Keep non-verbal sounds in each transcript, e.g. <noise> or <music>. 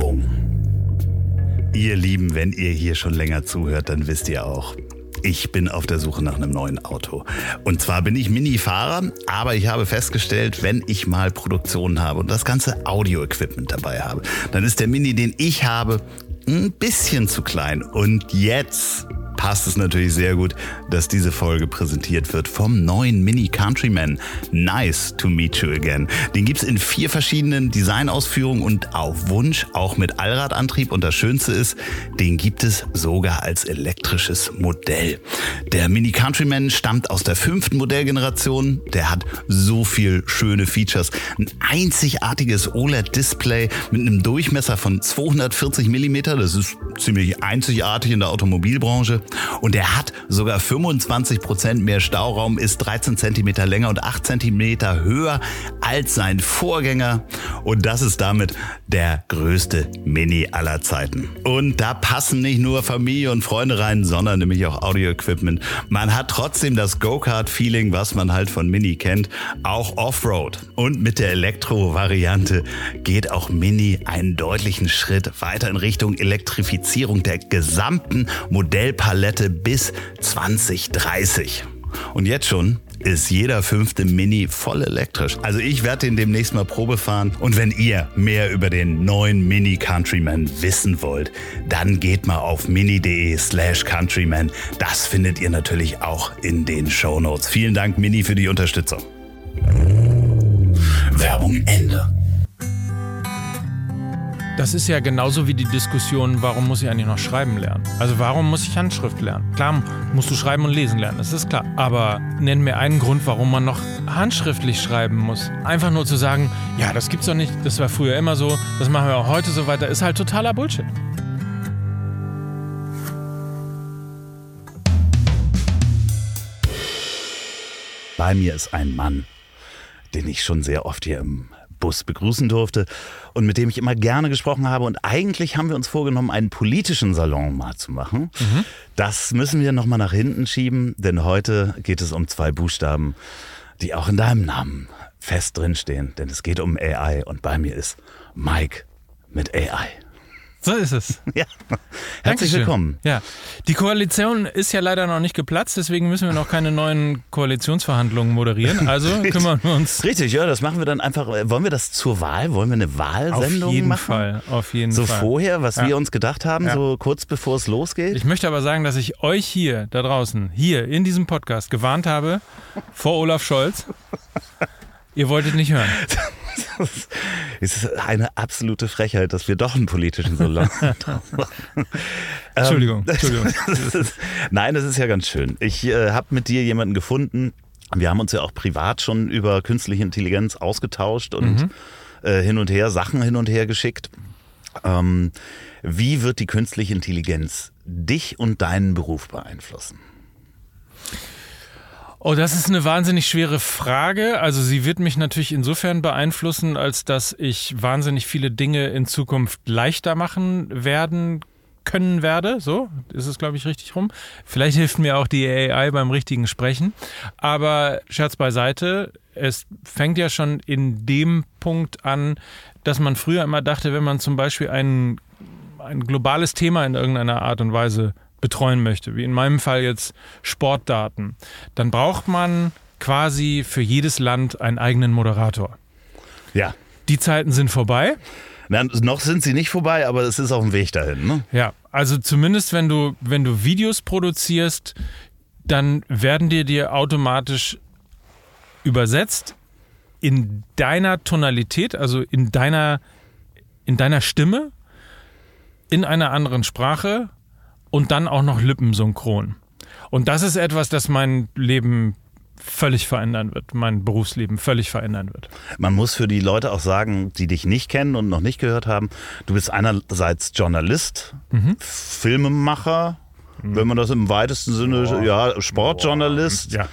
Werbung. Ihr Lieben, wenn ihr hier schon länger zuhört, dann wisst ihr auch, ich bin auf der Suche nach einem neuen Auto. Und zwar bin ich Mini-Fahrer, aber ich habe festgestellt, wenn ich mal Produktionen habe und das ganze Audio-Equipment dabei habe, dann ist der Mini, den ich habe, ein bisschen zu klein. Und jetzt passt es natürlich sehr gut, dass diese Folge präsentiert wird vom neuen Mini Countryman. Nice to meet you again. Den gibt's in vier verschiedenen Designausführungen und auf Wunsch auch mit Allradantrieb. Und das Schönste ist, den gibt es sogar als elektrisches Modell. Der Mini Countryman stammt aus der fünften Modellgeneration. Der hat so viel schöne Features. Ein einzigartiges OLED-Display mit einem Durchmesser von 240 Millimeter. Das ist ziemlich einzigartig in der Automobilbranche. Und er hat sogar 25 Prozent mehr Stauraum, ist 13 Zentimeter länger und 8 Zentimeter höher als sein Vorgänger. Und das ist damit der größte Mini aller Zeiten. Und da passen nicht nur Familie und Freunde rein, sondern nämlich auch Audio-Equipment. Man hat trotzdem das Go-Kart-Feeling, was man halt von Mini kennt, auch Offroad. Und mit der Elektro-Variante geht auch Mini einen deutlichen Schritt weiter in Richtung Elektrifizierung der gesamten Modellpalette Palette bis 2030. Und jetzt schon ist jeder fünfte Mini voll elektrisch. Also ich werde den demnächst mal Probe fahren. Und wenn ihr mehr über den neuen Mini Countryman wissen wollt, dann geht mal auf mini.de slash countryman. Das findet ihr natürlich auch in den Show Notes. Vielen Dank Mini für die Unterstützung. Werbung Ende. Das ist ja genauso wie die Diskussion, warum muss ich eigentlich noch schreiben lernen? Also warum muss ich Handschrift lernen? Klar, musst du schreiben und lesen lernen, das ist klar. Aber nenn mir einen Grund, warum man noch handschriftlich schreiben muss. Einfach nur zu sagen, ja, das gibt's doch nicht, das war früher immer so, das machen wir auch heute so weiter, ist halt totaler Bullshit. Bei mir ist ein Mann, den ich schon sehr oft hier im Bus begrüßen durfte und mit dem ich immer gerne gesprochen habe. Und eigentlich haben wir uns vorgenommen, einen politischen Salon mal zu machen. Mhm. Das müssen wir nochmal nach hinten schieben, denn heute geht es um zwei Buchstaben, die auch in deinem Namen fest drinstehen. Denn es geht um AI und bei mir ist Mike mit AI. So ist es. <laughs> Ja. Herzlich Dankeschön. willkommen. Ja. Die Koalition ist ja leider noch nicht geplatzt, deswegen müssen wir noch keine neuen Koalitionsverhandlungen moderieren. Also <laughs> kümmern wir uns. Richtig, ja, das machen wir dann einfach. Wollen wir das zur Wahl? Wollen wir eine Wahlsendung auf jeden machen? Fall, auf jeden so Fall. So vorher, was ja. wir uns gedacht haben, ja. so kurz bevor es losgeht? Ich möchte aber sagen, dass ich euch hier da draußen, hier in diesem Podcast gewarnt habe vor Olaf Scholz. Ihr wolltet nicht hören. <laughs> es ist eine absolute Frechheit, dass wir doch einen politischen Salon <laughs> haben. Entschuldigung, Entschuldigung. <laughs> nein, das ist ja ganz schön. Ich äh, habe mit dir jemanden gefunden. Wir haben uns ja auch privat schon über künstliche Intelligenz ausgetauscht und mhm. äh, hin und her Sachen hin und her geschickt. Ähm, wie wird die künstliche Intelligenz dich und deinen Beruf beeinflussen? Oh, das ist eine wahnsinnig schwere Frage. Also sie wird mich natürlich insofern beeinflussen, als dass ich wahnsinnig viele Dinge in Zukunft leichter machen werden können werde. So ist es, glaube ich, richtig rum. Vielleicht hilft mir auch die AI beim richtigen Sprechen. Aber Scherz beiseite, es fängt ja schon in dem Punkt an, dass man früher immer dachte, wenn man zum Beispiel ein, ein globales Thema in irgendeiner Art und Weise betreuen möchte, wie in meinem Fall jetzt Sportdaten, dann braucht man quasi für jedes Land einen eigenen Moderator. Ja. Die Zeiten sind vorbei. Na, noch sind sie nicht vorbei, aber es ist auf dem Weg dahin. Ne? Ja, also zumindest wenn du, wenn du Videos produzierst, dann werden dir dir automatisch übersetzt in deiner Tonalität, also in deiner, in deiner Stimme, in einer anderen Sprache und dann auch noch lippensynchron. Und das ist etwas, das mein Leben völlig verändern wird, mein Berufsleben völlig verändern wird. Man muss für die Leute auch sagen, die dich nicht kennen und noch nicht gehört haben, du bist einerseits Journalist, mhm. Filmemacher, mhm. wenn man das im weitesten Sinne, Boah. ja, Sportjournalist. Boah. Ja.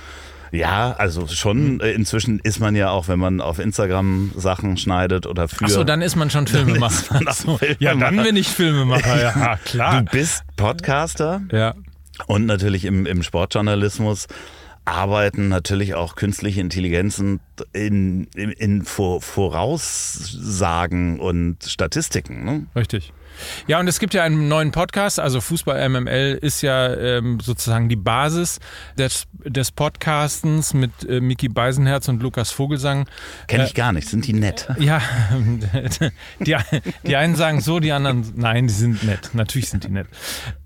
Ja, also schon mhm. äh, inzwischen ist man ja auch, wenn man auf Instagram Sachen schneidet oder für. Achso, dann ist man schon <laughs> Filmemacher. Man so. Filmemacher. Ja, dann bin ich Filmemacher, ja, <laughs> klar. Du bist Podcaster. Ja. Und natürlich im, im Sportjournalismus arbeiten natürlich auch künstliche Intelligenzen in, in, in Voraussagen und Statistiken. Ne? Richtig. Ja, und es gibt ja einen neuen Podcast, also Fußball MML ist ja ähm, sozusagen die Basis des, des Podcastens mit äh, Miki Beisenherz und Lukas Vogelsang. Kenne ich äh, gar nicht, sind die nett? Ja, <laughs> die, die einen sagen so, die anderen, nein, die sind nett, natürlich sind die nett.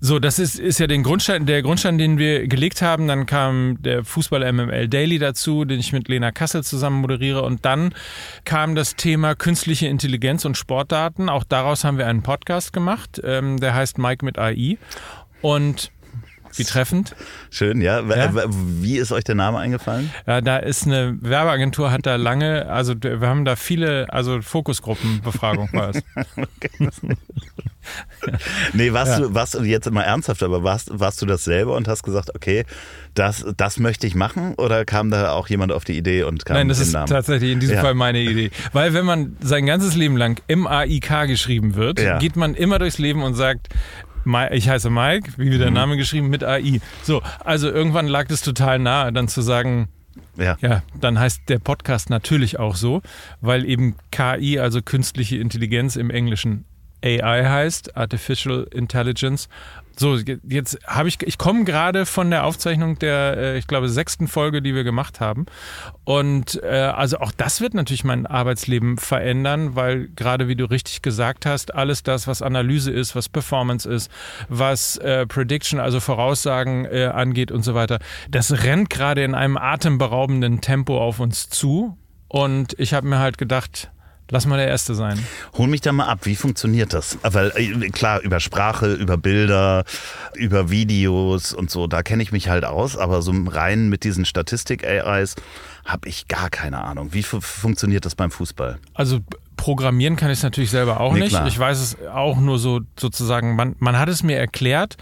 So, das ist, ist ja den Grundstein, der Grundstein, den wir gelegt haben, dann kam der Fußball MML Daily dazu, den ich mit Lena Kassel zusammen moderiere. Und dann kam das Thema künstliche Intelligenz und Sportdaten, auch daraus haben wir einen Podcast Podcast gemacht, ähm, der heißt Mike mit AI. Und wie treffend. Schön, ja. ja. Wie ist euch der Name eingefallen? Ja, da ist eine Werbeagentur, hat da lange, also wir haben da viele, also Fokusgruppenbefragung war es. <laughs> nee, warst, ja. du, warst du jetzt immer ernsthaft, aber warst, warst du das selber und hast gesagt, okay, das, das möchte ich machen? Oder kam da auch jemand auf die Idee und kam Nein, das ist Namen? tatsächlich in diesem ja. Fall meine Idee. Weil wenn man sein ganzes Leben lang M-A-I-K geschrieben wird, ja. geht man immer durchs Leben und sagt, ich heiße Mike, wie der mhm. Name geschrieben, mit AI. So, also irgendwann lag es total nahe, dann zu sagen, ja. ja, dann heißt der Podcast natürlich auch so, weil eben KI, also künstliche Intelligenz im Englischen AI heißt, Artificial Intelligence. So, jetzt habe ich, ich komme gerade von der Aufzeichnung der, äh, ich glaube, sechsten Folge, die wir gemacht haben. Und äh, also auch das wird natürlich mein Arbeitsleben verändern, weil gerade wie du richtig gesagt hast, alles das, was Analyse ist, was Performance ist, was äh, Prediction, also Voraussagen äh, angeht und so weiter, das rennt gerade in einem atemberaubenden Tempo auf uns zu. Und ich habe mir halt gedacht, Lass mal der Erste sein. Hol mich da mal ab, wie funktioniert das? Weil äh, klar, über Sprache, über Bilder, über Videos und so, da kenne ich mich halt aus, aber so rein mit diesen Statistik-AIs habe ich gar keine Ahnung. Wie funktioniert das beim Fußball? Also programmieren kann ich es natürlich selber auch nee, nicht. Klar. Ich weiß es auch nur so sozusagen, man, man hat es mir erklärt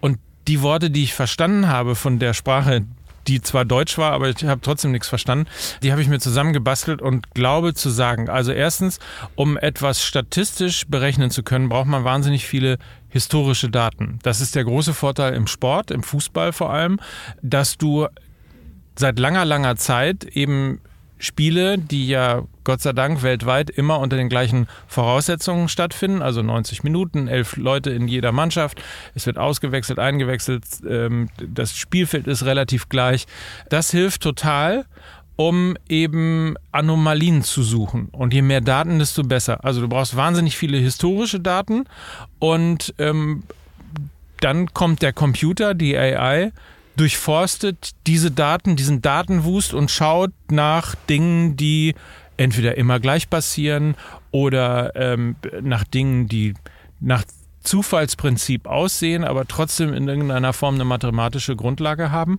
und die Worte, die ich verstanden habe von der Sprache, die zwar deutsch war, aber ich habe trotzdem nichts verstanden. Die habe ich mir zusammengebastelt und glaube zu sagen, also erstens, um etwas statistisch berechnen zu können, braucht man wahnsinnig viele historische Daten. Das ist der große Vorteil im Sport, im Fußball vor allem, dass du seit langer, langer Zeit eben Spiele, die ja Gott sei Dank weltweit immer unter den gleichen Voraussetzungen stattfinden, also 90 Minuten, elf Leute in jeder Mannschaft, es wird ausgewechselt, eingewechselt, ähm, das Spielfeld ist relativ gleich. Das hilft total, um eben Anomalien zu suchen. Und je mehr Daten, desto besser. Also du brauchst wahnsinnig viele historische Daten und ähm, dann kommt der Computer, die AI, durchforstet diese Daten, diesen Datenwust und schaut nach Dingen, die entweder immer gleich passieren oder ähm, nach Dingen, die nach Zufallsprinzip aussehen, aber trotzdem in irgendeiner Form eine mathematische Grundlage haben.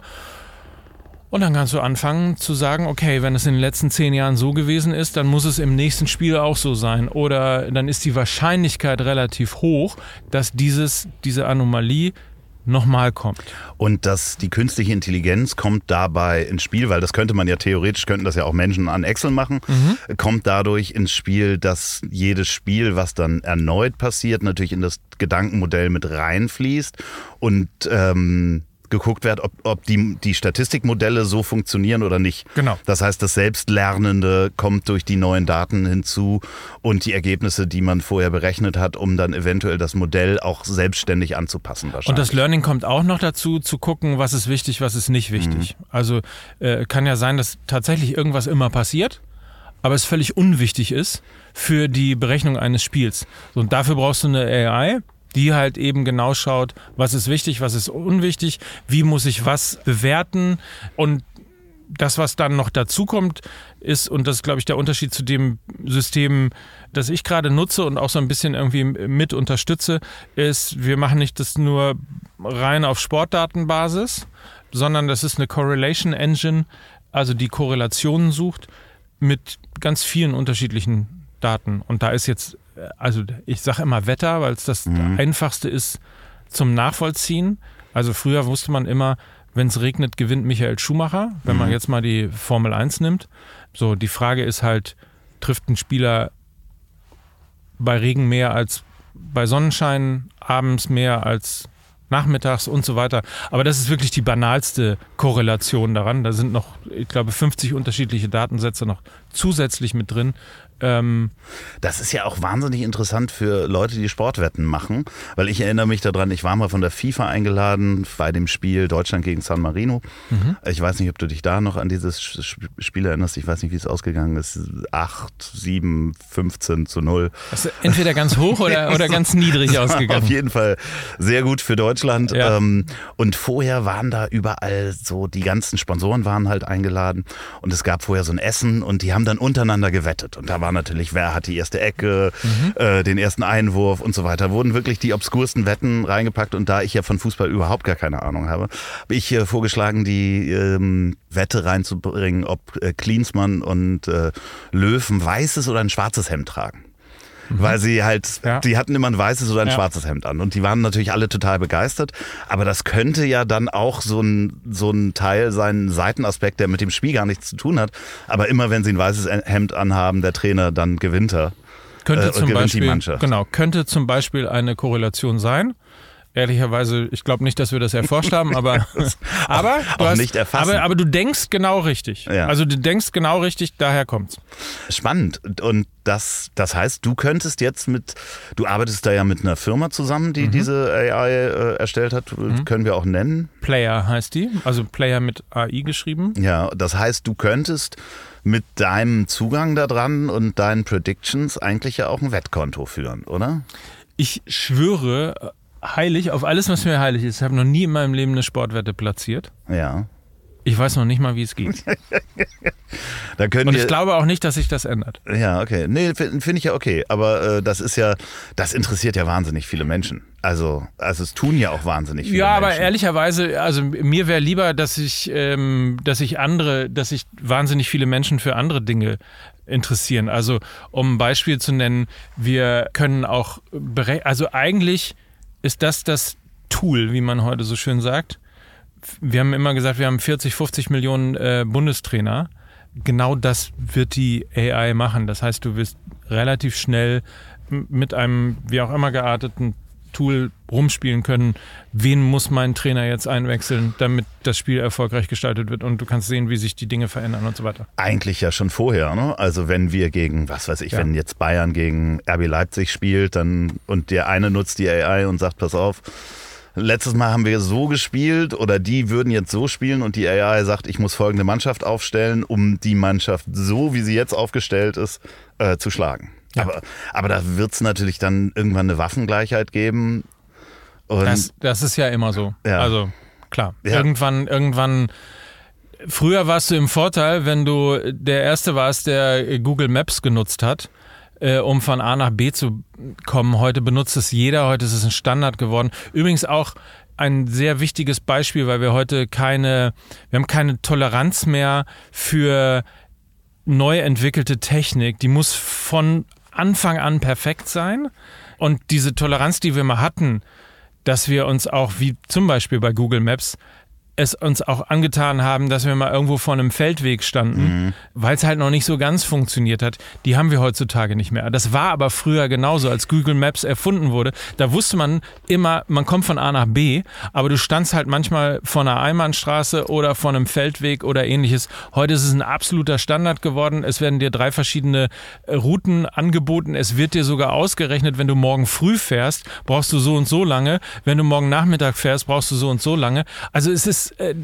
Und dann kannst du anfangen zu sagen, okay, wenn es in den letzten zehn Jahren so gewesen ist, dann muss es im nächsten Spiel auch so sein. Oder dann ist die Wahrscheinlichkeit relativ hoch, dass dieses, diese Anomalie nochmal kommt. Und dass die künstliche Intelligenz kommt dabei ins Spiel, weil das könnte man ja theoretisch, könnten das ja auch Menschen an Excel machen, mhm. kommt dadurch ins Spiel, dass jedes Spiel, was dann erneut passiert, natürlich in das Gedankenmodell mit reinfließt und ähm, geguckt wird, ob, ob die, die Statistikmodelle so funktionieren oder nicht. Genau. Das heißt, das Selbstlernende kommt durch die neuen Daten hinzu und die Ergebnisse, die man vorher berechnet hat, um dann eventuell das Modell auch selbstständig anzupassen. Und das Learning kommt auch noch dazu, zu gucken, was ist wichtig, was ist nicht wichtig. Mhm. Also äh, kann ja sein, dass tatsächlich irgendwas immer passiert aber es völlig unwichtig ist für die Berechnung eines Spiels. und dafür brauchst du eine AI, die halt eben genau schaut, was ist wichtig, was ist unwichtig, wie muss ich was bewerten und das, was dann noch dazu kommt, ist, und das ist, glaube ich, der Unterschied zu dem System, das ich gerade nutze und auch so ein bisschen irgendwie mit unterstütze, ist, wir machen nicht das nur rein auf Sportdatenbasis, sondern das ist eine Correlation Engine, also die Korrelationen sucht mit ganz vielen unterschiedlichen Daten. Und da ist jetzt also ich sage immer Wetter, weil es das mhm. einfachste ist zum Nachvollziehen. Also früher wusste man immer, wenn es regnet, gewinnt Michael Schumacher, wenn mhm. man jetzt mal die Formel 1 nimmt. So, die Frage ist halt, trifft ein Spieler bei Regen mehr als bei Sonnenschein, abends mehr als nachmittags und so weiter. Aber das ist wirklich die banalste Korrelation daran. Da sind noch, ich glaube, 50 unterschiedliche Datensätze noch zusätzlich mit drin. Ähm, das ist ja auch wahnsinnig interessant für Leute, die Sportwetten machen, weil ich erinnere mich daran, ich war mal von der FIFA eingeladen bei dem Spiel Deutschland gegen San Marino. Mhm. Ich weiß nicht, ob du dich da noch an dieses Spiel erinnerst. Ich weiß nicht, wie es ausgegangen ist. 8, 7, 15 zu 0. Also entweder ganz hoch oder, <laughs> oder ganz niedrig ausgegangen. Auf jeden Fall sehr gut für Deutschland. Ja. Ähm, und vorher waren da überall so, die ganzen Sponsoren waren halt eingeladen und es gab vorher so ein Essen und die haben dann untereinander gewettet. Und da war natürlich, wer hat die erste Ecke, mhm. äh, den ersten Einwurf und so weiter. Wurden wirklich die obskursten Wetten reingepackt und da ich ja von Fußball überhaupt gar keine Ahnung habe, habe ich äh, vorgeschlagen, die ähm, Wette reinzubringen, ob äh, Klinsmann und äh, Löwen weißes oder ein schwarzes Hemd tragen. Mhm. Weil sie halt, ja. die hatten immer ein weißes oder ein ja. schwarzes Hemd an. Und die waren natürlich alle total begeistert. Aber das könnte ja dann auch so ein, so ein Teil sein, Seitenaspekt, der mit dem Spiel gar nichts zu tun hat. Aber immer wenn sie ein weißes Hemd anhaben, der Trainer, dann gewinnt er. Könnte äh, zum Beispiel, Genau, könnte zum Beispiel eine Korrelation sein. Ehrlicherweise, ich glaube nicht, dass wir das erforscht haben, aber, <laughs> aber, du hast, nicht erfassen. Aber, aber, du denkst genau richtig. Ja. Also du denkst genau richtig, daher kommt's. Spannend. Und das, das heißt, du könntest jetzt mit, du arbeitest da ja mit einer Firma zusammen, die mhm. diese AI äh, erstellt hat, mhm. können wir auch nennen. Player heißt die, also Player mit AI geschrieben. Ja, das heißt, du könntest mit deinem Zugang da dran und deinen Predictions eigentlich ja auch ein Wettkonto führen, oder? Ich schwöre heilig auf alles, was mir heilig ist. Ich habe noch nie in meinem Leben eine Sportwette platziert. Ja. Ich weiß noch nicht mal, wie es geht. <laughs> da können Und ich glaube auch nicht, dass sich das ändert. Ja, okay. Nee, finde find ich ja okay. Aber äh, das ist ja, das interessiert ja wahnsinnig viele Menschen. Also, also es tun ja auch wahnsinnig viele ja, Menschen. Ja, aber ehrlicherweise, also mir wäre lieber, dass ich, ähm, dass ich andere, dass sich wahnsinnig viele Menschen für andere Dinge interessieren. Also, um ein Beispiel zu nennen, wir können auch, also eigentlich ist das das Tool, wie man heute so schön sagt. Wir haben immer gesagt, wir haben 40, 50 Millionen äh, Bundestrainer. Genau das wird die AI machen. Das heißt, du wirst relativ schnell mit einem wie auch immer gearteten Tool rumspielen können, wen muss mein Trainer jetzt einwechseln, damit das Spiel erfolgreich gestaltet wird und du kannst sehen, wie sich die Dinge verändern und so weiter. Eigentlich ja schon vorher, ne? Also wenn wir gegen, was weiß ich, ja. wenn jetzt Bayern gegen RB Leipzig spielt, dann und der eine nutzt die AI und sagt, pass auf, letztes Mal haben wir so gespielt oder die würden jetzt so spielen und die AI sagt, ich muss folgende Mannschaft aufstellen, um die Mannschaft so, wie sie jetzt aufgestellt ist, äh, zu schlagen. Ja. Aber, aber da wird es natürlich dann irgendwann eine Waffengleichheit geben. Das, das, ist ja immer so. Ja. Also klar, ja. irgendwann, irgendwann. Früher warst du im Vorteil, wenn du der Erste warst, der Google Maps genutzt hat, äh, um von A nach B zu kommen. Heute benutzt es jeder, heute ist es ein Standard geworden. Übrigens auch ein sehr wichtiges Beispiel, weil wir heute keine, wir haben keine Toleranz mehr für neu entwickelte Technik. Die muss von Anfang an perfekt sein. Und diese Toleranz, die wir mal hatten, dass wir uns auch, wie zum Beispiel bei Google Maps, es uns auch angetan haben, dass wir mal irgendwo vor einem Feldweg standen, mhm. weil es halt noch nicht so ganz funktioniert hat. Die haben wir heutzutage nicht mehr. Das war aber früher genauso, als Google Maps erfunden wurde. Da wusste man immer, man kommt von A nach B, aber du standst halt manchmal vor einer Einbahnstraße oder vor einem Feldweg oder ähnliches. Heute ist es ein absoluter Standard geworden. Es werden dir drei verschiedene äh, Routen angeboten. Es wird dir sogar ausgerechnet, wenn du morgen früh fährst, brauchst du so und so lange. Wenn du morgen Nachmittag fährst, brauchst du so und so lange. Also es ist äh,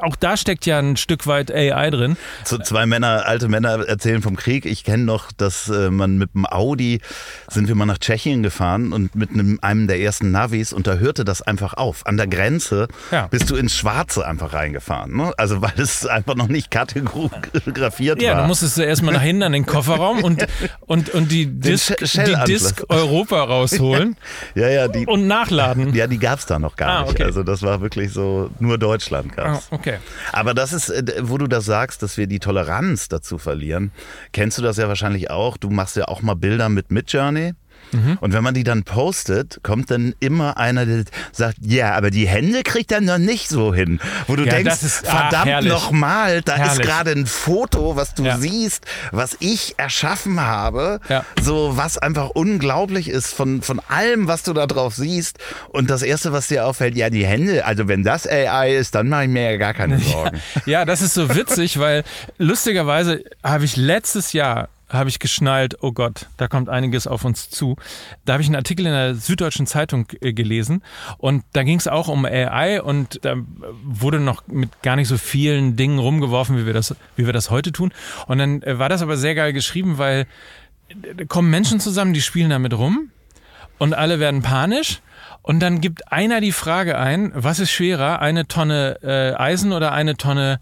auch da steckt ja ein Stück weit AI drin. So zwei Männer, alte Männer erzählen vom Krieg. Ich kenne noch, dass äh, man mit dem Audi sind wir mal nach Tschechien gefahren und mit einem, einem der ersten Navis und da hörte das einfach auf. An der Grenze ja. bist du ins Schwarze einfach reingefahren. Ne? Also weil es einfach noch nicht kartografiert ja, war. Ja, du musstest erstmal nach hinten an den Kofferraum und, <laughs> und, und die Disk, die Disk Europa rausholen <laughs> ja, ja, die, und nachladen. Ja, die gab es da noch gar ah, okay. nicht. Also das war wirklich so nur Deutschland gab oh, okay. Aber das ist, äh, wo du das sagst, dass wir die Toleranz dazu verlieren. Kennst du das ja wahrscheinlich auch? Du machst ja auch mal Bilder mit Midjourney. Mhm. Und wenn man die dann postet, kommt dann immer einer, der sagt, ja, aber die Hände kriegt er noch nicht so hin. Wo du Ja, denkst, ist- ah, verdammt nochmal, da ist Herrlich. gerade ein Foto, was du Ja. siehst, was ich erschaffen habe. Ja. So, was einfach unglaublich ist von, von allem, was du da drauf siehst. Und das Erste, was dir auffällt, ja, die Hände, also wenn das AI ist, dann mache ich mir ja gar keine <laughs> Sorgen. Ja, das ist so witzig, weil lustigerweise habe ich letztes Jahr habe ich geschnallt, oh Gott, da kommt einiges auf uns zu. Da habe ich einen Artikel in der Süddeutschen Zeitung äh, gelesen und da ging es auch um AI und da wurde noch mit gar nicht so vielen Dingen rumgeworfen, wie wir das, wie wir das heute tun. Und dann äh, war das aber sehr geil geschrieben, weil äh, da kommen Menschen zusammen, die spielen damit rum und alle werden panisch. Und dann gibt einer die Frage ein, was ist schwerer, eine Tonne Eisen oder eine Tonne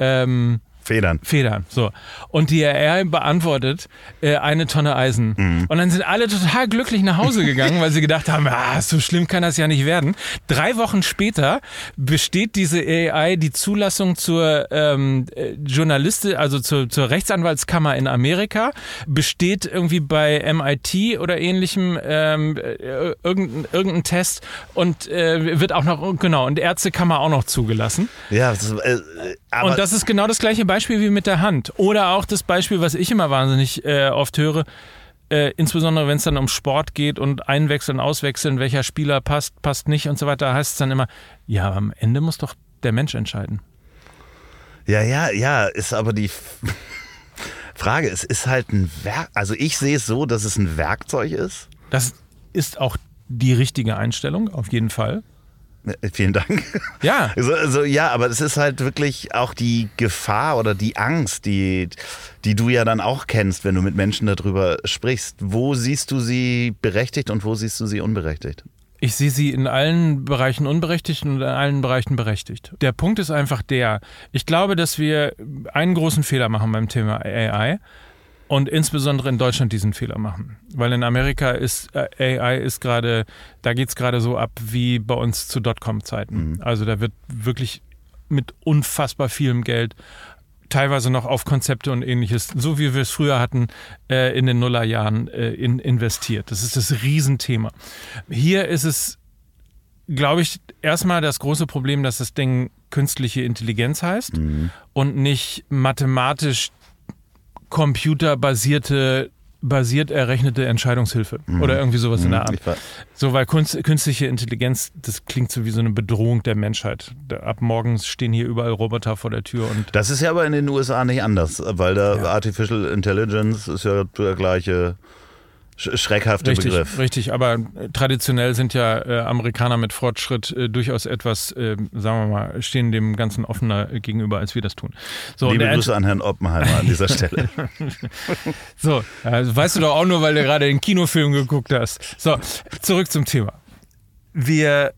ähm, Federn. Federn. So. Und die AI beantwortet äh, eine Tonne Eisen. Mhm. Und dann sind alle total glücklich nach Hause gegangen, weil sie gedacht haben, ah, so schlimm kann das ja nicht werden. Drei Wochen später besteht diese AI die Zulassung zur ähm, äh, Journalistin, also zur, zur Rechtsanwaltskammer in Amerika, besteht irgendwie bei MIT oder ähnlichem ähm, äh, irgendein, irgendein Test und äh, wird auch noch, genau, und Ärztekammer auch noch zugelassen. Ja, das, äh, aber Und das ist genau das gleiche Beispiel wie mit der Hand. Oder auch das Beispiel, was ich immer wahnsinnig äh, oft höre, äh, insbesondere wenn es dann um Sport geht und einwechseln, auswechseln, welcher Spieler passt, passt nicht und so weiter, heißt es dann immer, ja, am Ende muss doch der Mensch entscheiden. Ja, ja, ja, ist aber die <laughs> Frage, es ist halt ein Werk, also ich sehe es so, dass es ein Werkzeug ist. Das ist auch die richtige Einstellung, auf jeden Fall. Äh, Vielen Dank. Ja, <laughs> So, so, ja, aber es ist halt wirklich auch die Gefahr oder die Angst, die, die du ja dann auch kennst, wenn du mit Menschen darüber sprichst. Wo siehst du sie berechtigt und wo siehst du sie unberechtigt? Ich sehe sie in allen Bereichen unberechtigt und in allen Bereichen berechtigt. Der Punkt ist einfach der, ich glaube, dass wir einen großen Fehler machen beim Thema AI und insbesondere in Deutschland diesen Fehler machen. Weil in Amerika ist äh, AI ist gerade, da geht es gerade so ab wie bei uns zu Dotcom-Zeiten. Also da wird wirklich mit unfassbar vielem Geld teilweise noch auf Konzepte und ähnliches, so wie wir es früher hatten, äh, in den Nullerjahren äh, in, investiert. Das ist das Riesenthema. Hier ist es, glaube ich, erstmal das große Problem, dass das Ding künstliche Intelligenz heißt und nicht mathematisch computerbasierte basiert errechnete Entscheidungshilfe oder irgendwie sowas in der Art. Ich war- So, weil Kunst, künstliche Intelligenz, das klingt so wie so eine Bedrohung der Menschheit. Ab morgens stehen hier überall Roboter vor der Tür und Das ist ja aber in den USA nicht anders, weil da Ja. Artificial Intelligence ist ja der gleiche sch schreckhafte richtig, Begriff. richtig. Aber äh, traditionell sind ja äh, Amerikaner mit Fortschritt äh, durchaus etwas, äh, sagen wir mal, stehen dem Ganzen offener äh, gegenüber, als wir das tun. So, Liebe Grüße an Herrn Oppenheimer an dieser Stelle. <laughs> So, also weißt du doch auch nur, weil du gerade den Kinofilm geguckt hast. So, zurück zum Thema. Wir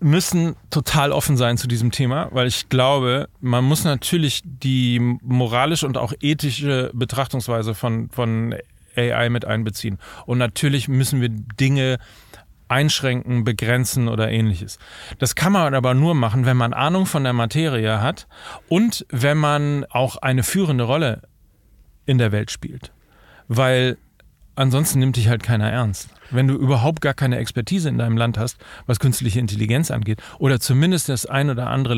müssen total offen sein zu diesem Thema, weil ich glaube, man muss natürlich die moralische und auch ethische Betrachtungsweise von, von AI mit einbeziehen. Und natürlich müssen wir Dinge einschränken, begrenzen oder ähnliches. Das kann man aber nur machen, wenn man Ahnung von der Materie hat und wenn man auch eine führende Rolle in der Welt spielt. Weil ansonsten nimmt dich halt keiner ernst. Wenn du überhaupt gar keine Expertise in deinem Land hast, was künstliche Intelligenz angeht, oder zumindest das ein oder andere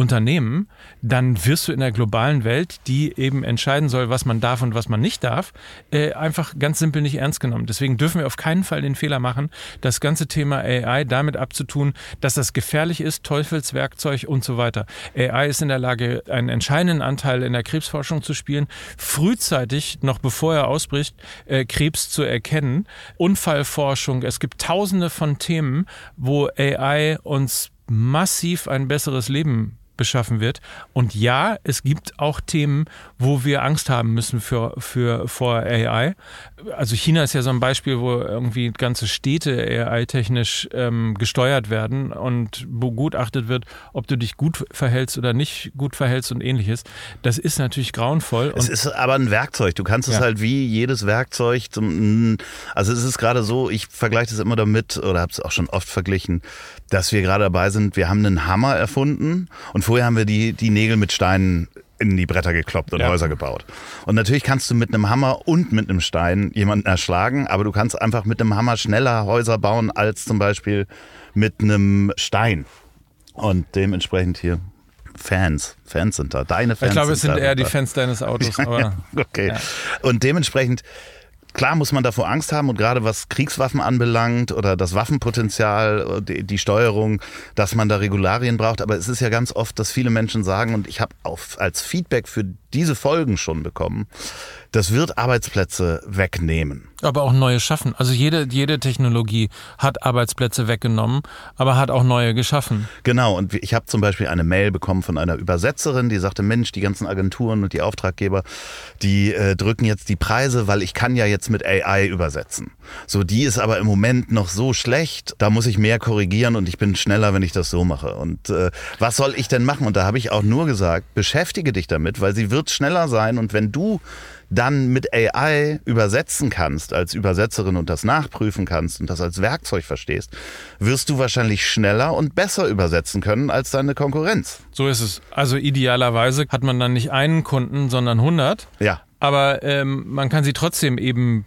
Leuchtturmunternehmen, dann wirst du in der globalen Welt, die eben entscheiden soll, was man darf und was man nicht darf, äh, einfach ganz simpel nicht ernst genommen. Deswegen dürfen wir auf keinen Fall den Fehler machen, das ganze Thema AI damit abzutun, dass das gefährlich ist, Teufelswerkzeug und so weiter. AI ist in der Lage, einen entscheidenden Anteil in der Krebsforschung zu spielen, frühzeitig, noch bevor er ausbricht, äh, Krebs zu erkennen. Unfallforschung, es gibt tausende von Themen, wo AI uns massiv ein besseres Leben beschaffen wird. Und ja, es gibt auch Themen, wo wir Angst haben müssen für, für, vor AI. Also China ist ja so ein Beispiel, wo irgendwie ganze Städte AI-technisch ähm, gesteuert werden und begutachtet wird, ob du dich gut verhältst oder nicht gut verhältst und ähnliches. Das ist natürlich grauenvoll. Es ist aber ein Werkzeug. Du kannst es Ja. halt wie jedes Werkzeug zum. Also es ist gerade so, ich vergleiche das immer damit oder habe es auch schon oft verglichen, dass wir gerade dabei sind, wir haben einen Hammer erfunden und vorher haben wir die, die Nägel mit Steinen in die Bretter gekloppt und Ja. Häuser gebaut. Und natürlich kannst du mit einem Hammer und mit einem Stein jemanden erschlagen, aber du kannst einfach mit einem Hammer schneller Häuser bauen als zum Beispiel mit einem Stein. Und dementsprechend hier Fans. Fans sind da. Deine Fans Ich glaube, es sind da eher die. Fans deines Autos. <laughs> Aber Okay. Ja. Und dementsprechend, klar muss man davor Angst haben und gerade was Kriegswaffen anbelangt oder das Waffenpotenzial, die, Steuerung, dass man da Regularien braucht. Aber es ist ja ganz oft, dass viele Menschen sagen, und ich habe als Feedback für diese Folgen schon bekommen, das wird Arbeitsplätze wegnehmen. Aber auch neue schaffen. Also jede, jede Technologie hat Arbeitsplätze weggenommen, aber hat auch neue geschaffen. Genau, und ich habe zum Beispiel eine Mail bekommen von einer Übersetzerin, die sagte, Mensch, die ganzen Agenturen und die Auftraggeber, die äh, drücken jetzt die Preise, weil ich kann ja jetzt mit AI übersetzen. So, die ist aber im Moment noch so schlecht, da muss ich mehr korrigieren und ich bin schneller, wenn ich das so mache. Und äh, was soll ich denn machen? Und da habe ich auch nur gesagt, beschäftige dich damit, weil sie wird schneller sein und wenn du dann mit AI übersetzen kannst als Übersetzerin und das nachprüfen kannst und das als Werkzeug verstehst, wirst du wahrscheinlich schneller und besser übersetzen können als deine Konkurrenz. So ist es. Also idealerweise hat man dann nicht einen Kunden, sondern 100. Ja. Aber ähm, man kann sie trotzdem eben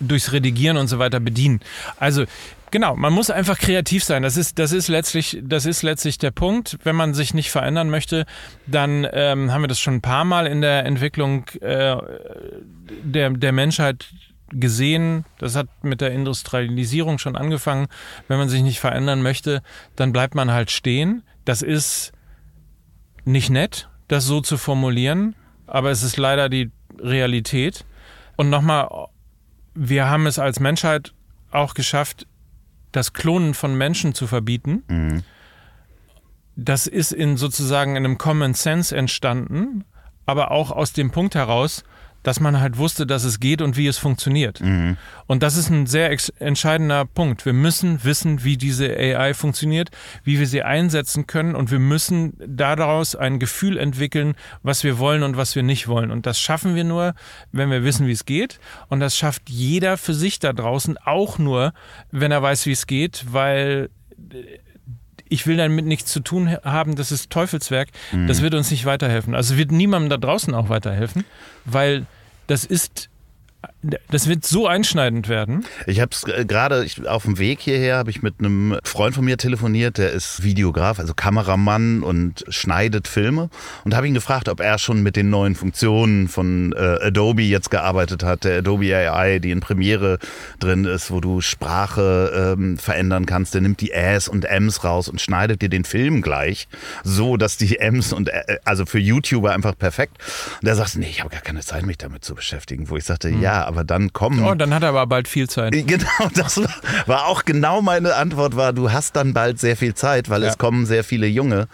durchs Redigieren und so weiter bedienen. Also genau, man muss einfach kreativ sein. Das ist, das ist letztlich, das ist letztlich der Punkt. Wenn man sich nicht verändern möchte, dann ähm, haben wir das schon ein paar Mal in der Entwicklung äh, der, der Menschheit gesehen. Das hat mit der Industrialisierung schon angefangen. Wenn man sich nicht verändern möchte, dann bleibt man halt stehen. Das ist nicht nett, das so zu formulieren, aber es ist leider die Realität. Und nochmal, wir haben es als Menschheit auch geschafft, das Klonen von Menschen zu verbieten. Mhm. Das ist in sozusagen in einem Common Sense entstanden, aber auch aus dem Punkt heraus, dass man halt wusste, dass es geht und wie es funktioniert. Mhm. Und das ist ein sehr entscheidender Punkt. Wir müssen wissen, wie diese AI funktioniert, wie wir sie einsetzen können und wir müssen daraus ein Gefühl entwickeln, was wir wollen und was wir nicht wollen. Und das schaffen wir nur, wenn wir wissen, wie es geht. Und das schafft jeder für sich da draußen auch nur, wenn er weiß, wie es geht, weil ich will damit nichts zu tun haben, das ist Teufelswerk, das wird uns nicht weiterhelfen. Also wird niemandem da draußen auch weiterhelfen, weil das ist, das wird so einschneidend werden. Ich habe es gerade ich- auf dem Weg hierher habe ich mit einem Freund von mir telefoniert, der ist Videograf, also Kameramann und schneidet Filme und habe ihn gefragt, ob er schon mit den neuen Funktionen von äh, Adobe jetzt gearbeitet hat, der Adobe AI, die in Premiere drin ist, wo du Sprache ähm, verändern kannst. Der nimmt die Äs und Ms raus und schneidet dir den Film gleich, so dass die Ms und Ä, also für YouTuber einfach perfekt. Und er sagt, nee, ich habe gar keine Zeit, mich damit zu beschäftigen. Wo ich sagte, ja, aber dann kommen Oh, dann hat er aber bald viel Zeit. Genau, <laughs> das war, war auch genau meine Antwort war, du hast dann bald sehr viel Zeit, weil Ja. es kommen sehr viele junge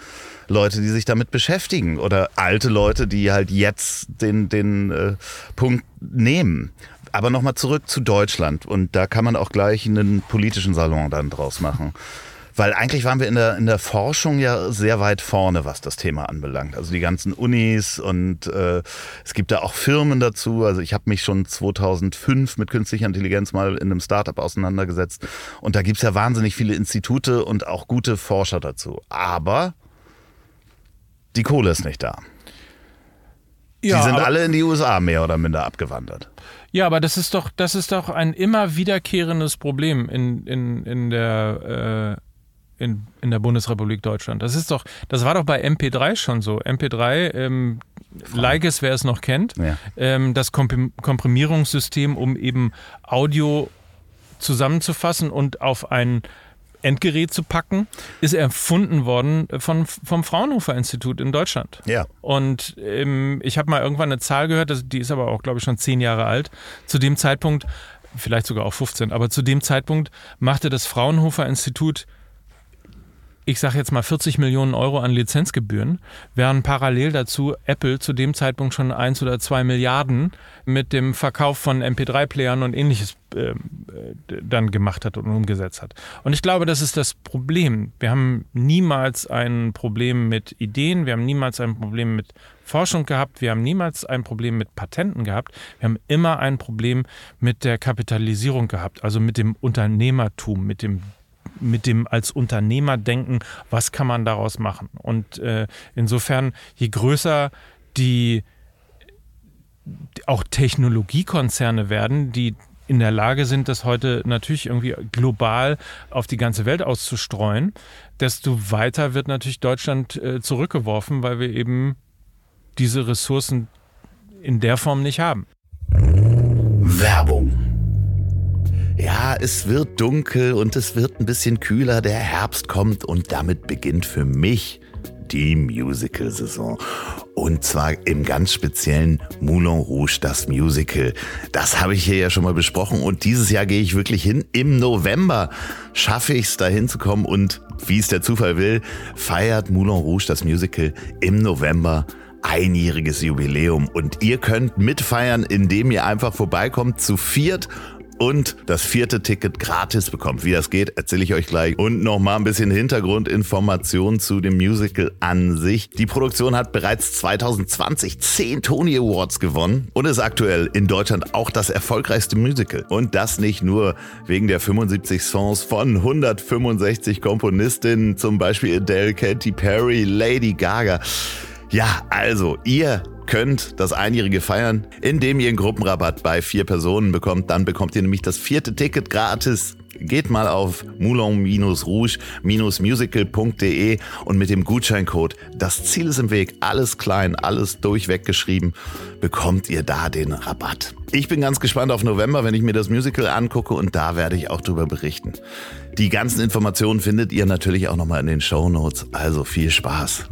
Leute, die sich damit beschäftigen oder alte Leute, die halt jetzt den, den äh, Punkt nehmen. Aber nochmal zurück zu Deutschland und da kann man auch gleich einen politischen Salon dann draus machen. Weil eigentlich waren wir in der, in der Forschung ja sehr weit vorne, was das Thema anbelangt. Also die ganzen Unis und äh, es gibt da auch Firmen dazu. Also ich habe mich schon 2005 mit künstlicher Intelligenz mal in einem Startup auseinandergesetzt. Und da gibt's ja wahnsinnig viele Institute und auch gute Forscher dazu. Aber die Kohle ist nicht da. Die sind aber- alle in die USA mehr oder minder abgewandert. Ja, aber das ist doch, das ist doch ein immer wiederkehrendes Problem in, in, in der äh, in, in der Bundesrepublik Deutschland. Das ist doch, das war doch bei MP3 schon so. MP3, ähm, like es, wer es noch kennt, Ja. ähm, das Komprim- Komprimierungssystem, um eben Audio zusammenzufassen und auf ein Endgerät zu packen, ist erfunden worden von, vom Fraunhofer Institut in Deutschland. Ja. Und ähm, ich habe mal irgendwann eine Zahl gehört, die ist aber auch, glaube ich, schon zehn Jahre alt. Zu dem Zeitpunkt, vielleicht sogar auch 15, aber zu dem Zeitpunkt machte das Fraunhofer Institut, ich sage jetzt mal 40 Millionen Euro an Lizenzgebühren, während parallel dazu Apple zu dem Zeitpunkt schon eins oder zwei Milliarden mit dem Verkauf von MP3-Playern und ähnliches ähm, äh, dann gemacht hat und umgesetzt hat. Und ich glaube, das ist das Problem. Wir haben niemals ein Problem mit Ideen, wir haben niemals ein Problem mit Forschung gehabt, wir haben niemals ein Problem mit Patenten gehabt, wir haben immer ein Problem mit der Kapitalisierung gehabt, also mit dem Unternehmertum, mit dem mit dem als Unternehmer denken, was kann man daraus machen. Und äh, insofern, je größer die auch Technologiekonzerne werden, die in der Lage sind, das heute natürlich irgendwie global auf die ganze Welt auszustreuen, desto weiter wird natürlich Deutschland äh, zurückgeworfen, weil wir eben diese Ressourcen in der Form nicht haben. Werbung. Ja, es wird dunkel und es wird ein bisschen kühler, der Herbst kommt und damit beginnt für mich die Musical-Saison. Und zwar im ganz speziellen Moulin Rouge, das Musical. Das habe ich hier ja schon mal besprochen und dieses Jahr gehe ich wirklich hin. Im November schaffe ich es, da hinzukommen und wie es der Zufall will, feiert Moulin Rouge, das Musical, im November einjähriges Jubiläum und ihr könnt mitfeiern, indem ihr einfach vorbeikommt zu viert und das vierte Ticket gratis bekommt. Wie das geht, erzähle ich euch gleich. Und nochmal ein bisschen Hintergrundinformationen zu dem Musical an sich. Die Produktion hat bereits 2020 10 Tony Awards gewonnen und ist aktuell in Deutschland auch das erfolgreichste Musical. Und das nicht nur wegen der 75 Songs von 165 Komponistinnen, zum Beispiel Adele, Katy Perry, Lady Gaga. Ja, also ihr könnt das Einjährige feiern, indem ihr einen Gruppenrabatt bei vier Personen bekommt. Dann bekommt ihr nämlich das vierte Ticket gratis. Geht mal auf moulin-rouge-musical.de und mit dem Gutscheincode Das Ziel ist im Weg, alles klein, alles durchweg geschrieben, bekommt ihr da den Rabatt. Ich bin ganz gespannt auf November, wenn ich mir das Musical angucke und da werde ich auch drüber berichten. Die ganzen Informationen findet ihr natürlich auch nochmal in den Show Notes. Also viel Spaß.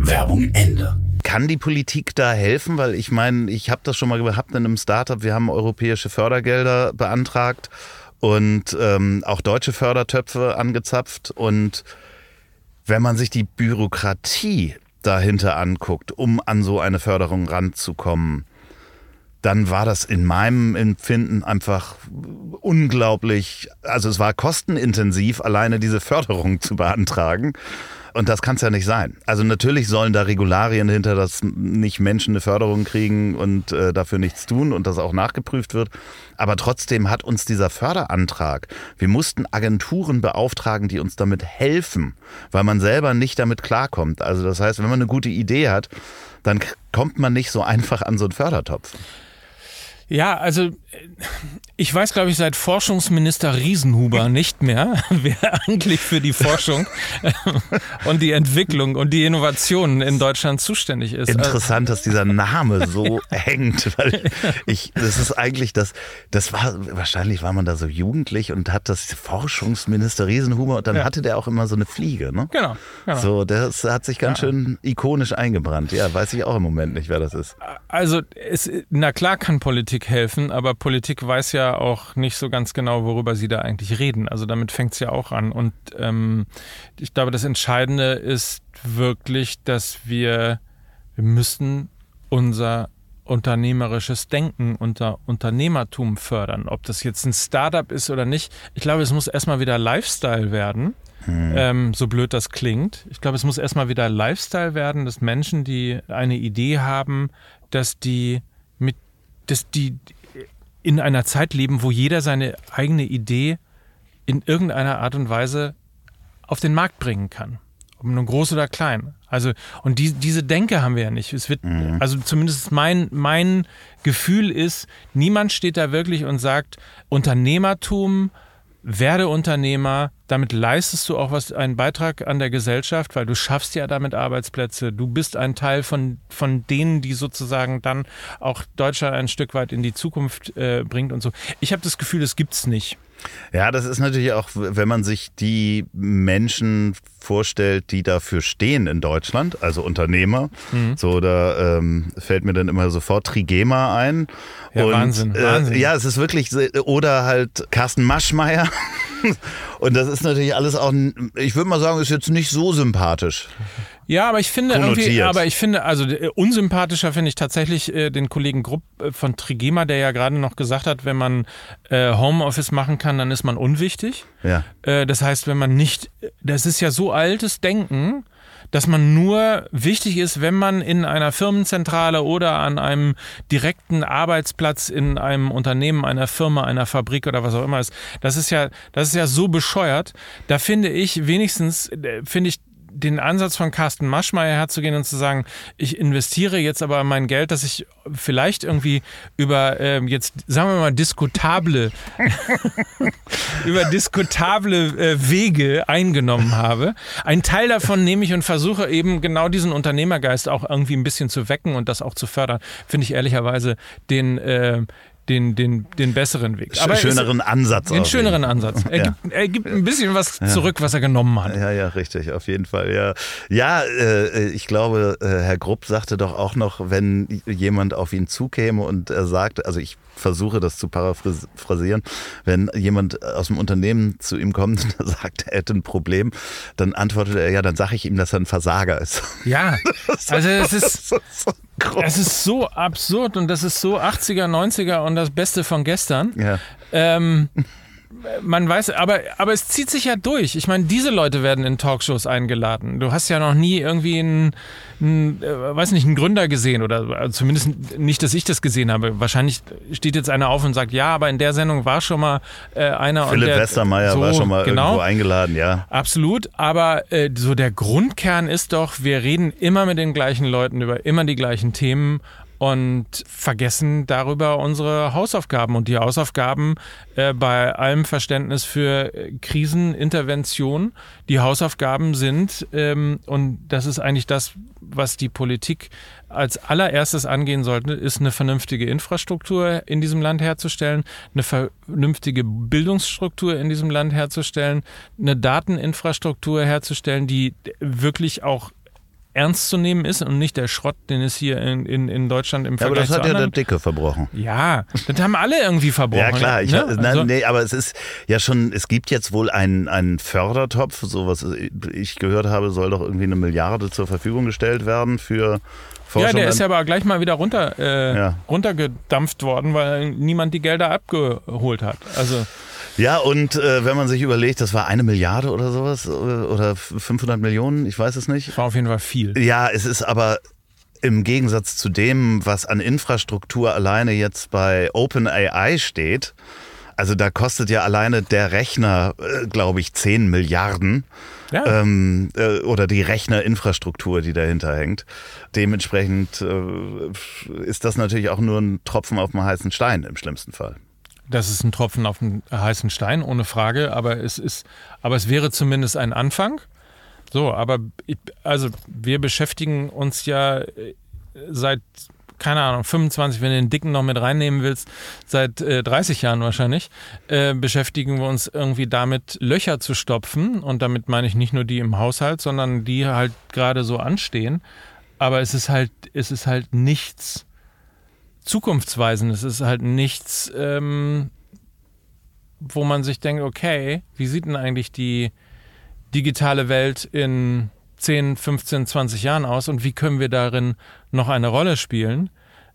Werbung Ende. Kann die Politik da helfen? Weil ich meine, ich habe das schon mal gehabt in einem Startup. Wir haben europäische Fördergelder beantragt und ähm, auch deutsche Fördertöpfe angezapft. Und wenn man sich die Bürokratie dahinter anguckt, um an so eine Förderung ranzukommen, dann war das in meinem Empfinden einfach unglaublich, also es war kostenintensiv, alleine diese Förderung zu beantragen. Und das kann es ja nicht sein. Also natürlich sollen da Regularien hinter, dass nicht Menschen eine Förderung kriegen und äh, dafür nichts tun und das auch nachgeprüft wird. Aber trotzdem hat uns dieser Förderantrag, wir mussten Agenturen beauftragen, die uns damit helfen, weil man selber nicht damit klarkommt. Also das heißt, wenn man eine gute Idee hat, dann kommt man nicht so einfach an so einen Fördertopf. Ja, also ich weiß, glaube ich, seit Forschungsminister Riesenhuber nicht mehr, <laughs> wer eigentlich für die Forschung und die Entwicklung und die Innovationen in Deutschland zuständig ist. Interessant, dass dieser Name so <laughs> hängt, weil ich, das ist eigentlich das, das war, wahrscheinlich war man da so jugendlich und hat das Forschungsminister Riesenhuber und dann ja. hatte der auch immer so eine Fliege, ne? Genau. genau. So, das hat sich ganz ja. schön ikonisch eingebrannt. Ja, weiß ich auch im Moment nicht, wer das ist. Also, es, na klar kann Politik Politik helfen, aber Politik weiß ja auch nicht so ganz genau, worüber sie da eigentlich reden. Also damit fängt es ja auch an. Und ähm, ich glaube, das Entscheidende ist wirklich, dass wir, wir müssen unser unternehmerisches Denken, unter Unternehmertum fördern. Ob das jetzt ein Startup ist oder nicht. Ich glaube, es muss erstmal wieder Lifestyle werden. Hm. Ähm, so blöd das klingt. Ich glaube, es muss erstmal wieder Lifestyle werden, dass Menschen, die eine Idee haben, dass die mit dass die in einer Zeit leben, wo jeder seine eigene Idee in irgendeiner Art und Weise auf den Markt bringen kann. Ob nun groß oder klein. Also, und die, diese Denke haben wir ja nicht. Es wird, mhm. also zumindest mein, mein Gefühl ist, niemand steht da wirklich und sagt, Unternehmertum, werde Unternehmer, damit leistest du auch was, einen Beitrag an der Gesellschaft, weil du schaffst ja damit Arbeitsplätze. Du bist ein Teil von, von denen, die sozusagen dann auch Deutschland ein Stück weit in die Zukunft äh, bringt und so. Ich habe das Gefühl, das gibt's nicht. Ja, das ist natürlich auch, wenn man sich die Menschen vorstellt, die dafür stehen in Deutschland, also Unternehmer. Mhm. So, da ähm, fällt mir dann immer sofort Trigema ein. Ja, und, Wahnsinn, äh, Wahnsinn. Ja, es ist wirklich, oder halt Carsten Maschmeyer. <laughs> und das ist natürlich alles auch, ich würde mal sagen, ist jetzt nicht so sympathisch. Ja, aber ich finde irgendwie, aber ich finde, also äh, unsympathischer finde ich tatsächlich äh, den Kollegen Grupp äh, von Trigema, der ja gerade noch gesagt hat, wenn man äh, Homeoffice machen kann, dann ist man unwichtig. Ja. Äh, das heißt, wenn man nicht, das ist ja so altes Denken, dass man nur wichtig ist, wenn man in einer Firmenzentrale oder an einem direkten Arbeitsplatz in einem Unternehmen, einer Firma, einer Fabrik oder was auch immer ist. Das ist ja, das ist ja so bescheuert. Da finde ich wenigstens, äh, finde ich den Ansatz von Carsten Maschmeyer herzugehen und zu sagen, ich investiere jetzt aber mein Geld, das ich vielleicht irgendwie über ähm, jetzt, sagen wir mal, diskutable, <laughs> über diskutable äh, Wege eingenommen habe. Ein Teil davon nehme ich und versuche eben genau diesen Unternehmergeist auch irgendwie ein bisschen zu wecken und das auch zu fördern. Finde ich ehrlicherweise den, äh, den, den, den besseren Weg. Aber schöneren es, Ansatz. Den schöneren Ansatz. Er, ja. gibt, er, gibt, ein bisschen was zurück, was er genommen hat. Ja, ja, richtig, auf jeden Fall. Ja, ja äh, ich glaube, äh, Herr Grupp sagte doch auch noch, wenn jemand auf ihn zukäme und er sagt, also ich versuche das zu paraphrasieren, wenn jemand aus dem Unternehmen zu ihm kommt und sagt, er hätte ein Problem, dann antwortet er, ja, dann sage ich ihm, dass er ein Versager ist. Ja, <laughs> also es ist, so es ist so absurd und das ist so 80er, 90er und das Beste von gestern. Ja. Ähm, man weiß, aber, aber es zieht sich ja durch. Ich meine, diese Leute werden in Talkshows eingeladen. Du hast ja noch nie irgendwie einen, einen äh, weiß nicht, einen Gründer gesehen oder also zumindest nicht, dass ich das gesehen habe. Wahrscheinlich steht jetzt einer auf und sagt, ja, aber in der Sendung war schon mal äh, einer. Philipp der, Westermeier so, war schon mal genau, irgendwo eingeladen, ja. Absolut, aber äh, so der Grundkern ist doch, wir reden immer mit den gleichen Leuten über immer die gleichen Themen und vergessen darüber unsere Hausaufgaben. Und die Hausaufgaben äh, bei allem Verständnis für äh, Krisenintervention, die Hausaufgaben sind, ähm, und das ist eigentlich das, was die Politik als allererstes angehen sollte, ist eine vernünftige Infrastruktur in diesem Land herzustellen, eine vernünftige Bildungsstruktur in diesem Land herzustellen, eine Dateninfrastruktur herzustellen, die wirklich auch ernst zu nehmen ist und nicht der Schrott, den es hier in, in, in Deutschland im Vergleich ja, aber das hat ja der Dicke verbrochen. Ja, das haben alle irgendwie verbrochen. Ja klar, ich, ne? also, nee, aber es ist ja schon, es gibt jetzt wohl einen, einen Fördertopf, so was ich gehört habe, soll doch irgendwie eine Milliarde zur Verfügung gestellt werden für Forschung. Ja, der ist ja aber gleich mal wieder runter, äh, ja. runtergedampft worden, weil niemand die Gelder abgeholt hat. Also ja, und äh, wenn man sich überlegt, das war eine Milliarde oder sowas oder 500 Millionen, ich weiß es nicht. War auf jeden Fall viel. Ja, es ist aber im Gegensatz zu dem, was an Infrastruktur alleine jetzt bei OpenAI steht, also da kostet ja alleine der Rechner, äh, glaube ich, 10 Milliarden. Ja. Ähm, äh, oder die Rechnerinfrastruktur, die dahinter hängt. Dementsprechend äh, ist das natürlich auch nur ein Tropfen auf dem heißen Stein im schlimmsten Fall. Das ist ein Tropfen auf einen heißen Stein, ohne Frage, aber es ist, aber es wäre zumindest ein Anfang. So, aber ich, also wir beschäftigen uns ja äh, seit, keine Ahnung, 25, wenn du den Dicken noch mit reinnehmen willst, seit äh, 30 Jahren wahrscheinlich, äh, beschäftigen wir uns irgendwie damit, Löcher zu stopfen. Und damit meine ich nicht nur die im Haushalt, sondern die halt gerade so anstehen. Aber es ist halt, es ist halt nichts zukunftsweisend. Es ist halt nichts, ähm, wo man sich denkt, okay, wie sieht denn eigentlich die digitale Welt in 10, 15, 20 Jahren aus und wie können wir darin noch eine Rolle spielen,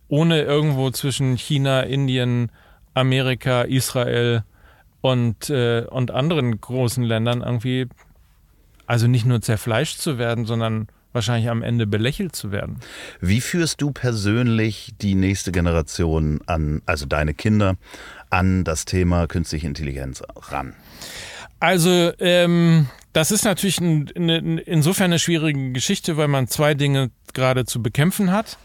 ohne irgendwo zwischen China, Indien, Amerika, Israel und, äh, und anderen großen Ländern irgendwie, also nicht nur zerfleischt zu werden, sondern wahrscheinlich am Ende belächelt zu werden. Wie führst du persönlich die nächste Generation an, also deine Kinder, an das Thema künstliche Intelligenz ran? Also, ähm, das ist natürlich ein, eine, insofern eine schwierige Geschichte, weil man zwei Dinge gerade zu bekämpfen hat.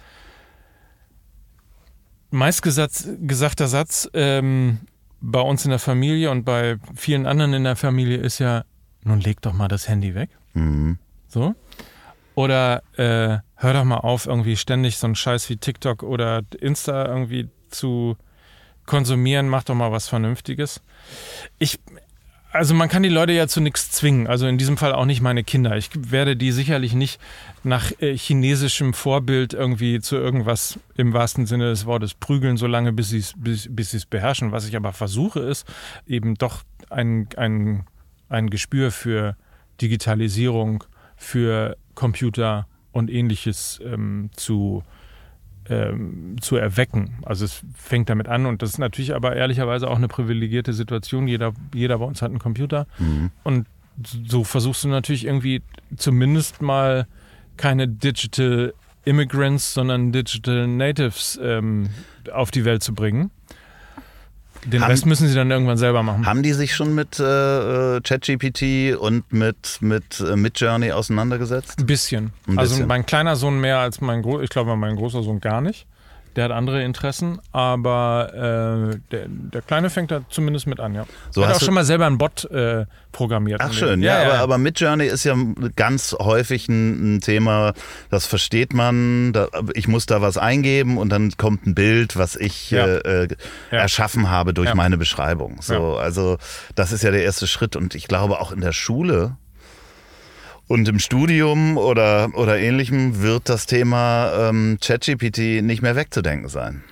Meistgesagter Satz ähm, bei uns in der Familie und bei vielen anderen in der Familie ist ja, nun leg doch mal das Handy weg. Mhm. So. Oder äh, hör doch mal auf, irgendwie ständig so einen Scheiß wie TikTok oder Insta irgendwie zu konsumieren, mach doch mal was Vernünftiges. Ich, also man kann die Leute ja zu nichts zwingen. Also in diesem Fall auch nicht meine Kinder. Ich werde die sicherlich nicht nach äh, chinesischem Vorbild irgendwie zu irgendwas im wahrsten Sinne des Wortes prügeln, solange bis sie es bis, bis beherrschen. Was ich aber versuche, ist eben doch ein, ein, ein Gespür für Digitalisierung, für Computer und ähnliches ähm, zu, ähm, zu erwecken. Also es fängt damit an und das ist natürlich aber ehrlicherweise auch eine privilegierte Situation. Jeder, jeder bei uns hat einen Computer mhm. und so versuchst du natürlich irgendwie zumindest mal keine Digital Immigrants, sondern Digital Natives ähm, auf die Welt zu bringen. Den Haben- Rest müssen sie dann irgendwann selber machen. Haben die sich schon mit äh, äh, ChatGPT und mit, mit äh, Midjourney auseinandergesetzt? Ein bisschen. Ein also bisschen. mein kleiner Sohn mehr als mein großer, ich glaube mein großer Sohn gar nicht. Der hat andere Interessen, aber äh, der, der Kleine fängt da zumindest mit an, ja. So hat auch schon mal selber einen Bot äh, programmiert. Ach schön, ja, aber, aber Midjourney ist ja ganz häufig ein, ein Thema, das versteht man. Da, ich muss da was eingeben und dann kommt ein Bild, was ich Ja. äh, äh, Ja. erschaffen habe durch Ja. meine Beschreibung. So, also das ist ja der erste Schritt und ich glaube auch in der Schule und im Studium oder, oder ähnlichem wird das Thema ähm, ChatGPT nicht mehr wegzudenken sein.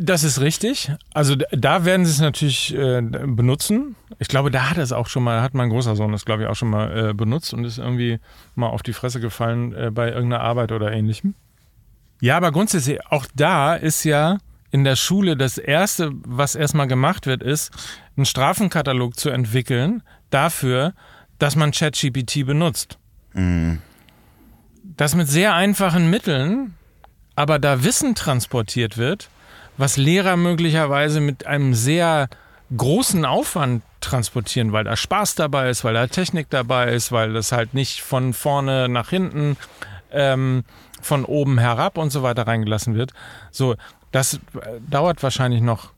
Das ist richtig. Also da werden sie es natürlich äh, benutzen. Ich glaube, da hat es auch schon mal, hat mein großer Sohn das, glaube ich, auch schon mal äh, benutzt und ist irgendwie mal auf die Fresse gefallen äh, bei irgendeiner Arbeit oder ähnlichem. Ja, aber grundsätzlich, auch da ist ja in der Schule das Erste, was erstmal gemacht wird, ist, einen Strafenkatalog zu entwickeln dafür, dass man ChatGPT benutzt. Das mit sehr einfachen Mitteln, aber da Wissen transportiert wird, was Lehrer möglicherweise mit einem sehr großen Aufwand transportieren, weil da Spaß dabei ist, weil da Technik dabei ist, weil das halt nicht von vorne nach hinten, ähm, von oben herab und so weiter reingelassen wird. So, das äh, dauert wahrscheinlich noch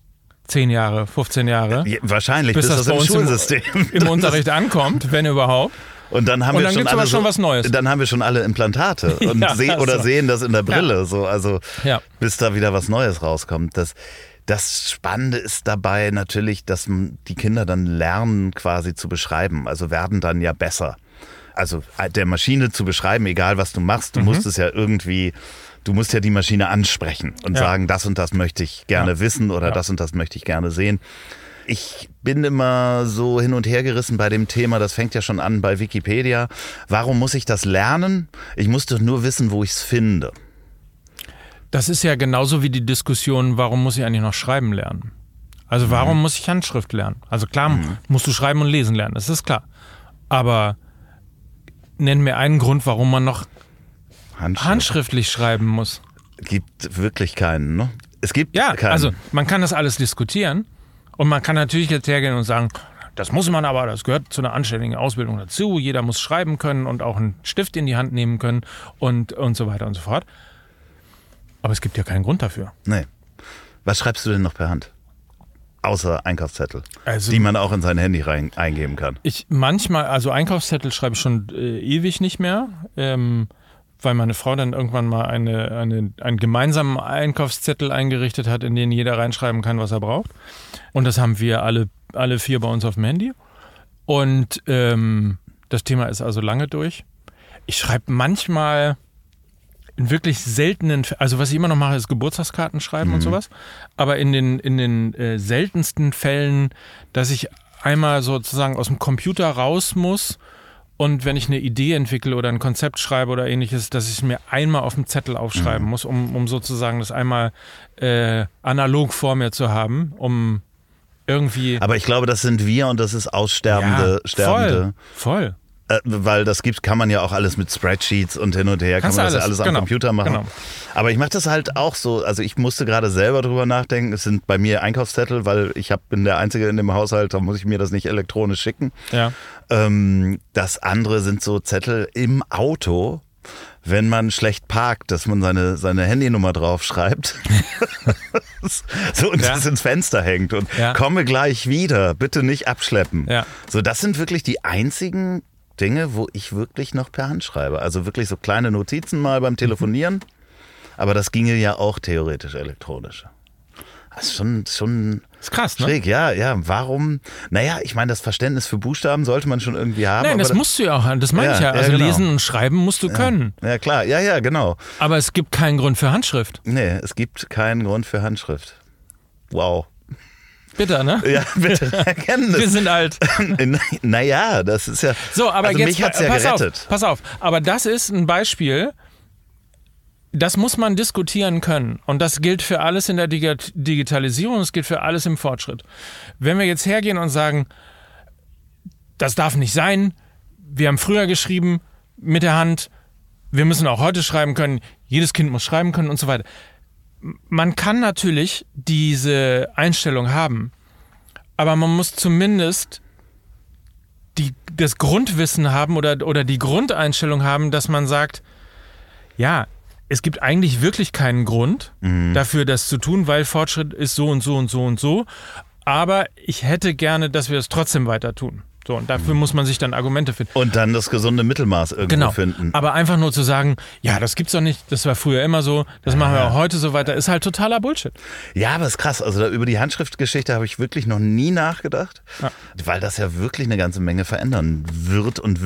10 Jahre, 15 Jahre, Ja, wahrscheinlich bis bis das das, im uns im, Schulsystem. <laughs> im Unterricht ankommt, wenn überhaupt. Und dann haben Und wir dann schon alle schon was Neues. Dann haben wir schon alle Implantate <laughs> und Ja, seh, oder so. sehen das in der Brille. So, also Ja. bis da wieder was Neues rauskommt. Das, das Spannende ist dabei natürlich, dass die Kinder dann lernen, quasi zu beschreiben. Also werden dann ja besser. Also äh, der Maschine zu beschreiben, egal was du machst, du Mhm. musst es ja irgendwie. Du musst ja die Maschine ansprechen und Ja. sagen, das und das möchte ich gerne Ja. wissen oder Ja. das und das möchte ich gerne sehen. Ich bin immer so hin und her gerissen bei dem Thema, das fängt ja schon an bei Wikipedia. Warum muss ich das lernen? Ich muss doch nur wissen, wo ich es finde. Das ist ja genauso wie die Diskussion, warum muss ich eigentlich noch schreiben lernen? Also warum muss ich Handschrift lernen? Also klar musst du schreiben und lesen lernen, das ist klar. Aber nenn mir einen Grund, warum man noch Handschrift handschriftlich schreiben muss. gibt wirklich keinen. Ne? Es gibt Ja, keinen. also man kann das alles diskutieren und man kann natürlich jetzt hergehen und sagen, das muss man aber, das gehört zu einer anständigen Ausbildung dazu. Jeder muss schreiben können und auch einen Stift in die Hand nehmen können und, und so weiter und so fort. Aber es gibt ja keinen Grund dafür. nee. Was schreibst du denn noch per Hand? Außer Einkaufszettel, Also- die man auch in sein Handy rein, eingeben kann. Ich manchmal, also Einkaufszettel schreibe ich schon äh, ewig nicht mehr, ähm, weil meine Frau dann irgendwann mal eine, eine, einen gemeinsamen Einkaufszettel eingerichtet hat, in den jeder reinschreiben kann, was er braucht. Und das haben wir alle, alle vier bei uns auf dem Handy. Und ähm, das Thema ist also lange durch. Ich schreibe manchmal in wirklich seltenen, also was ich immer noch mache, ist Geburtstagskarten schreiben und sowas. Aber in den, in den äh, seltensten Fällen, dass ich einmal sozusagen aus dem Computer raus muss und wenn ich eine Idee entwickle oder ein Konzept schreibe oder ähnliches, dass ich es mir einmal auf dem Zettel aufschreiben muss, um, um sozusagen das einmal äh, analog vor mir zu haben, um irgendwie. Aber ich glaube, das sind wir und das ist aussterbende, sterbende. voll, voll. Äh, weil das gibt, kann man ja auch alles mit Spreadsheets und hin und her, Kannst kann man das ja alles, alles am genau, Computer machen. genau. Aber ich mache das halt auch so, also ich musste gerade selber drüber nachdenken, es sind bei mir Einkaufszettel, weil ich hab, bin der Einzige in dem Haushalt, da muss ich mir das nicht elektronisch schicken. Ja. Ähm, das andere sind so Zettel im Auto, wenn man schlecht parkt, dass man seine, seine Handynummer draufschreibt. <laughs> so und Ja. das ins Fenster hängt und Ja. komme gleich wieder, bitte nicht abschleppen. Ja. So, das sind wirklich die einzigen Dinge, wo ich wirklich noch per Hand schreibe. Also wirklich so kleine Notizen mal beim Telefonieren. Aber das ginge ja auch theoretisch elektronisch. Das ist schon, schon Ist krass, ne? schräg, ja, ja. Warum? Naja, ich meine, das Verständnis für Buchstaben sollte man schon irgendwie haben. Nein, aber das musst du ja auch, das meine Ja, ich ja. ja, Also genau. lesen und schreiben musst du können. Ja, klar, ja, ja, genau. Aber es gibt keinen Grund für Handschrift. Nee, es gibt keinen Grund für Handschrift. Wow. Bitter, ne? Ja, bitte <laughs> erkennen Wir sind alt. <laughs> naja, das ist ja. So, aber also jetzt mich hat's ja pass gerettet. auf, pass auf. Aber das ist ein Beispiel, das muss man diskutieren können. Und das gilt für alles in der Digi- Digitalisierung, das gilt für alles im Fortschritt. Wenn wir jetzt hergehen und sagen, das darf nicht sein. Wir haben früher geschrieben mit der Hand. Wir müssen auch heute schreiben können. Jedes Kind muss schreiben können und so weiter. Man kann natürlich diese Einstellung haben, aber man muss zumindest die, das Grundwissen haben oder, oder die Grundeinstellung haben, dass man sagt, ja, es gibt eigentlich wirklich keinen Grund Mhm. dafür, das zu tun, weil Fortschritt ist so und so und so und so. Aber ich hätte gerne, dass wir es trotzdem weiter tun. So, und dafür muss man sich dann Argumente finden. Und dann das gesunde Mittelmaß irgendwo Genau. finden. Aber einfach nur zu sagen, ja, das gibt's doch nicht, das war früher immer so, das machen wir auch heute so weiter, ist halt totaler Bullshit. Ja, aber ist krass. Also über die Handschriftgeschichte habe ich wirklich noch nie nachgedacht, Ja. weil das ja wirklich eine ganze Menge verändern wird und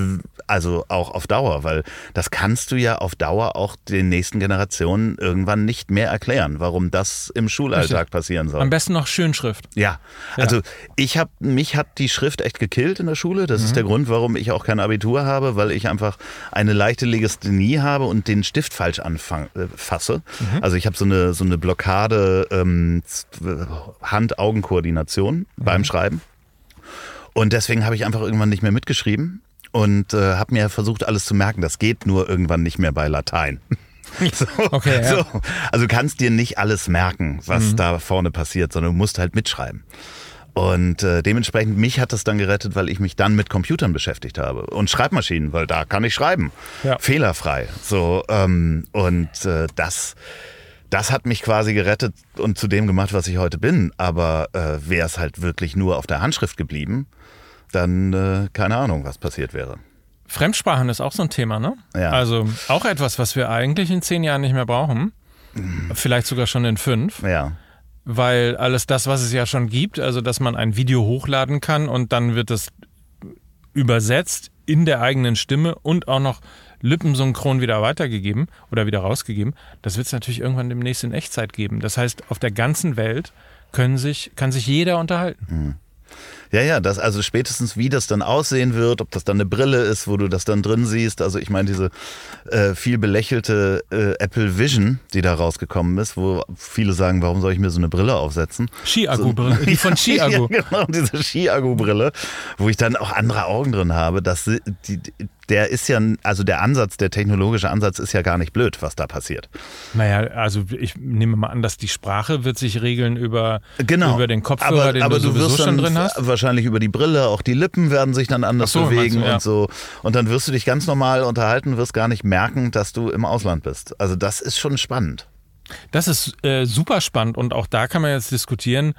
also auch auf Dauer, weil das kannst du ja auf Dauer auch den nächsten Generationen irgendwann nicht mehr erklären, warum das im Schulalltag Richtig. passieren soll. Am besten noch Schönschrift. Ja, also ich habe mich hat die Schrift echt gekillt in der Schule. Das ist der Grund, warum ich auch kein Abitur habe, weil ich einfach eine leichte Legasthenie habe und den Stift falsch anfang, äh, fasse. Also ich habe so eine so eine Blockade ähm, Hand-Augen-Koordination beim Schreiben und deswegen habe ich einfach irgendwann nicht mehr mitgeschrieben und äh, habe mir versucht alles zu merken. Das geht nur irgendwann nicht mehr bei Latein. <laughs> So, Okay, ja. so. Also du kannst dir nicht alles merken, was da vorne passiert, sondern du musst halt mitschreiben. Und äh, dementsprechend, mich hat das dann gerettet, weil ich mich dann mit Computern beschäftigt habe und Schreibmaschinen, weil da kann ich schreiben. Ja. Fehlerfrei. So, ähm, und äh, das, das hat mich quasi gerettet und zu dem gemacht, was ich heute bin. Aber äh, wäre es halt wirklich nur auf der Handschrift geblieben, dann äh, keine Ahnung, was passiert wäre. Fremdsprachen ist auch so ein Thema, ne? Ja. Also auch etwas, was wir eigentlich in zehn Jahren nicht mehr brauchen. Vielleicht sogar schon in fünf. Ja. Weil alles das, was es ja schon gibt, also dass man ein Video hochladen kann und dann wird es übersetzt in der eigenen Stimme und auch noch lippensynchron wieder weitergegeben oder wieder rausgegeben, das wird es natürlich irgendwann demnächst in Echtzeit geben. Das heißt, auf der ganzen Welt können sich, kann sich jeder unterhalten. Ja, ja, das, also spätestens wie das dann aussehen wird, ob das dann eine Brille ist, wo du das dann drin siehst. Also ich meine, diese äh, viel belächelte äh, Apple Vision, die da rausgekommen ist, wo viele sagen, warum soll ich mir so eine Brille aufsetzen? Ski-Akku-Brille, <laughs> die von Ski-Akku. Ja, genau, diese Ski-Akku-Brille, wo ich dann auch andere Augen drin habe. Das, die, der ist ja, also der Ansatz, der technologische Ansatz ist ja gar nicht blöd, was da passiert. Naja, also ich nehme mal an, dass die Sprache wird sich regeln über, Genau. über den Kopfhörer, aber, den aber du sowieso wirst schon drin hast. Wahrscheinlich über die Brille, auch die Lippen werden sich dann anders so, bewegen du, ja. und so. Und dann wirst du dich ganz normal unterhalten, wirst gar nicht merken, dass du im Ausland bist. Also das ist schon spannend. Das ist äh, super spannend und auch da kann man jetzt diskutieren.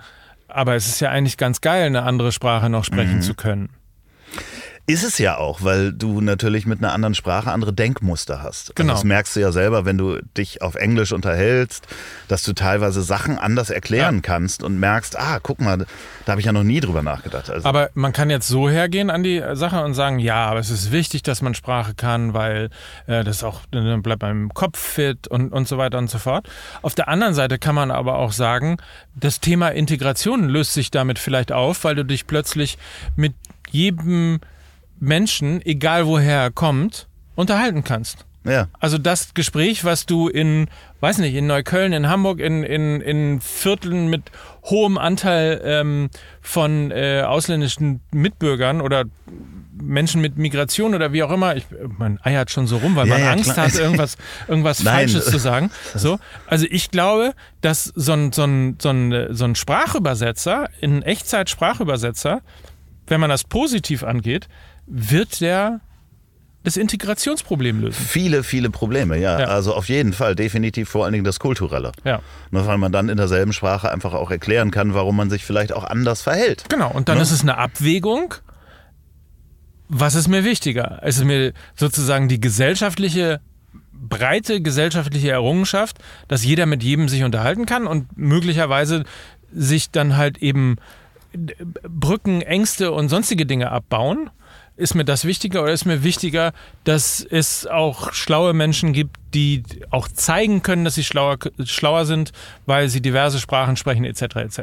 Aber es ist ja eigentlich ganz geil, eine andere Sprache noch sprechen Mhm. zu können. Ist es ja auch, weil du natürlich mit einer anderen Sprache andere Denkmuster hast. Genau. Also das merkst du ja selber, wenn du dich auf Englisch unterhältst, dass du teilweise Sachen anders erklären Ja. kannst und merkst, ah, guck mal, da habe ich ja noch nie drüber nachgedacht. Also, Aber man kann jetzt so hergehen an die Sache und sagen, ja, aber es ist wichtig, dass man Sprache kann, weil äh, das auch dann bleibt beim Kopf fit und, und so weiter und so fort. Auf der anderen Seite kann man aber auch sagen, das Thema Integration löst sich damit vielleicht auf, weil du dich plötzlich mit jedem Menschen, egal woher er kommt, unterhalten kannst. ja. Also das Gespräch, was du in, weiß nicht, in Neukölln, in Hamburg, in, in, in Vierteln mit hohem Anteil ähm, von äh, ausländischen Mitbürgern oder Menschen mit Migration oder wie auch immer, ich, man eiert schon so rum, weil Ja, man ja, Angst klar. hat, irgendwas, irgendwas. <laughs> Falsches zu sagen. <laughs> So, also ich glaube, dass so ein, so ein, so ein, so ein Sprachübersetzer, ein Echtzeit-Sprachübersetzer, wenn man das positiv angeht, wird der das Integrationsproblem lösen. Viele, viele Probleme, ja. Ja. Also auf jeden Fall, definitiv vor allen Dingen das Kulturelle. Ja. Ne, Weil man dann in derselben Sprache einfach auch erklären kann, warum man sich vielleicht auch anders verhält. Genau, und dann Ne? ist es eine Abwägung. Was ist mir wichtiger? Es ist mir sozusagen die gesellschaftliche, breite gesellschaftliche Errungenschaft, dass jeder mit jedem sich unterhalten kann und möglicherweise sich dann halt eben Brücken, Ängste und sonstige Dinge abbauen. Ist mir das wichtiger oder ist mir wichtiger, dass es auch schlaue Menschen gibt, die auch zeigen können, dass sie schlauer, schlauer sind, weil sie diverse Sprachen sprechen, etc. etc.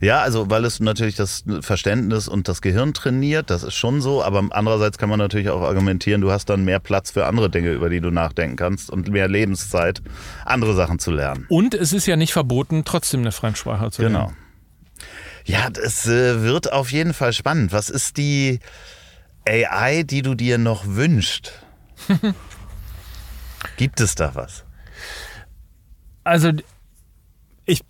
Ja, also weil es natürlich das Verständnis und das Gehirn trainiert, das ist schon so, aber andererseits kann man natürlich auch argumentieren, du hast dann mehr Platz für andere Dinge, über die du nachdenken kannst und mehr Lebenszeit, andere Sachen zu lernen. Und es ist ja nicht verboten, trotzdem eine Fremdsprache zu lernen. Genau. Ja, das äh, wird auf jeden Fall spannend. Was ist die, AI, die du dir noch wünschst? <laughs> Gibt es da was? Also ich,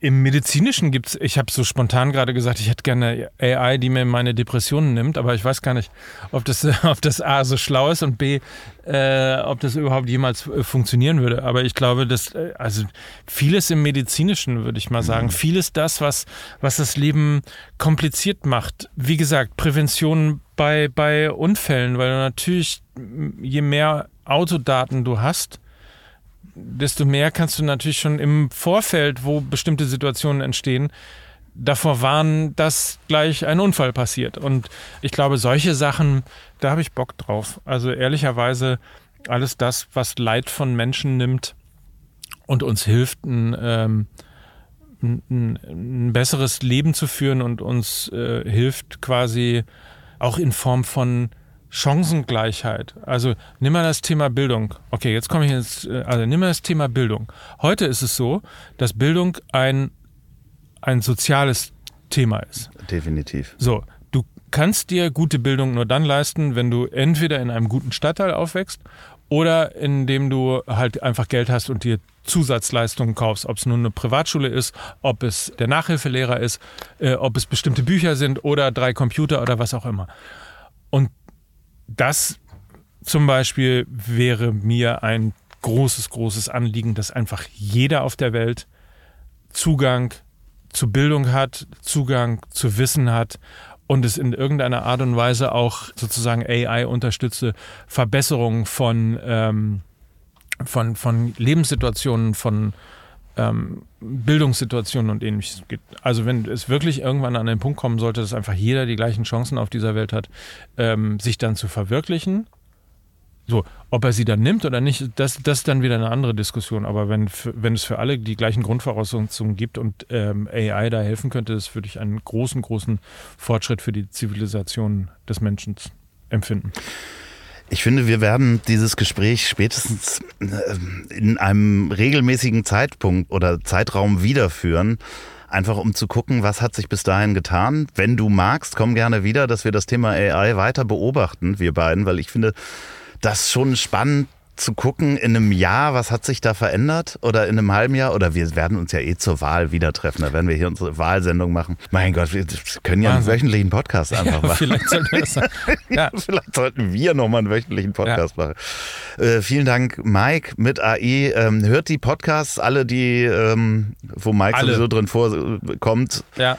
Im Medizinischen gibt es, ich habe so spontan gerade gesagt, ich hätte gerne AI, die mir meine Depressionen nimmt, aber ich weiß gar nicht, ob das, <laughs> ob das A so schlau ist und B, äh, ob das überhaupt jemals äh, funktionieren würde. Aber ich glaube, dass, äh, also vieles im Medizinischen, würde ich mal sagen, mhm. vieles das, was, was das Leben kompliziert macht. Wie gesagt, Prävention bei, bei Unfällen, weil natürlich, je mehr Autodaten du hast, desto mehr kannst du natürlich schon im Vorfeld, wo bestimmte Situationen entstehen, davor warnen, dass gleich ein Unfall passiert. Und ich glaube, solche Sachen, da habe ich Bock drauf. Also ehrlicherweise alles das, was Leid von Menschen nimmt und uns hilft, ein, ähm, ein, ein besseres Leben zu führen und uns äh, hilft quasi auch in Form von Chancengleichheit. Also nimm mal das Thema Bildung. Okay, jetzt komme ich ins, äh, also nimm mal das Thema Bildung. Heute ist es so, dass Bildung ein, ein soziales Thema ist. Definitiv. So, du kannst dir gute Bildung nur dann leisten, wenn du entweder in einem guten Stadtteil aufwächst oder indem du halt einfach Geld hast und dir Zusatzleistungen kaufst, ob es nun eine Privatschule ist, ob es der Nachhilfelehrer ist, äh, ob es bestimmte Bücher sind oder drei Computer oder was auch immer. Und das zum Beispiel wäre mir ein großes, großes Anliegen, dass einfach jeder auf der Welt Zugang zu Bildung hat, Zugang zu Wissen hat und es in irgendeiner Art und Weise auch sozusagen AI unterstützte Verbesserungen von, ähm, von, von Lebenssituationen, von ähm, Bildungssituationen und ähnliches gibt. Also wenn es wirklich irgendwann an den Punkt kommen sollte, dass einfach jeder die gleichen Chancen auf dieser Welt hat, ähm, sich dann zu verwirklichen, so, ob er sie dann nimmt oder nicht, das, das ist dann wieder eine andere Diskussion. Aber wenn, wenn es für alle die gleichen Grundvoraussetzungen gibt und ähm, AI da helfen könnte, das würde ich einen großen, großen Fortschritt für die Zivilisation des Menschen empfinden. Ich finde, wir werden dieses Gespräch spätestens äh, in einem regelmäßigen Zeitpunkt oder Zeitraum wiederführen. Einfach um zu gucken, was hat sich bis dahin getan. Wenn du magst, komm gerne wieder, dass wir das Thema AI weiter beobachten, wir beiden, weil ich finde das schon spannend, zu gucken in einem Jahr, was hat sich da verändert oder in einem halben Jahr oder wir werden uns ja eh zur Wahl wieder treffen, da werden wir hier unsere Wahlsendung machen. Mein Gott, wir können ja einen wöchentlichen Podcast einfach ja, machen. Vielleicht sollten wir, das <laughs> ja. vielleicht sollten wir nochmal einen wöchentlichen Podcast ja. machen. Äh, vielen Dank, Mike mit AI. Ähm, hört die Podcasts, alle die, ähm, wo Mike alle. sowieso drin vorkommt. Ja.